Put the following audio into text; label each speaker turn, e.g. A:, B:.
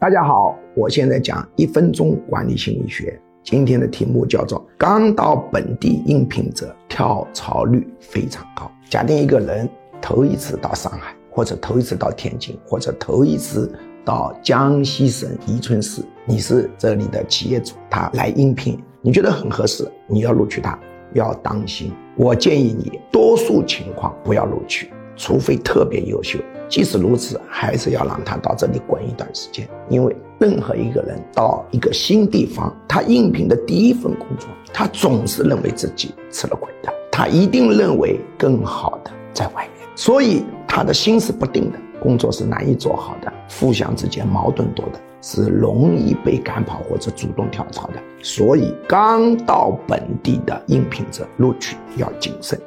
A: 大家好，我现在讲一分钟管理心理学。今天的题目叫做“刚到本地应聘者跳槽率非常高”。假定一个人头一次到上海，或者头一次到天津，或者头一次到江西省宜春市，你是这里的企业主，他来应聘，你觉得很合适，你要录取他，要当心。我建议你，多数情况不要录取，除非特别优秀。即使如此，还是要让他到这里滚一段时间，因为任何一个人到一个新地方，他应聘的第一份工作，他总是认为自己吃了亏的，他一定认为更好的在外面，所以他的心是不定的，工作是难以做好的，互相之间矛盾多的，是容易被赶跑或者主动跳槽的，所以刚到本地的应聘者录取要谨慎。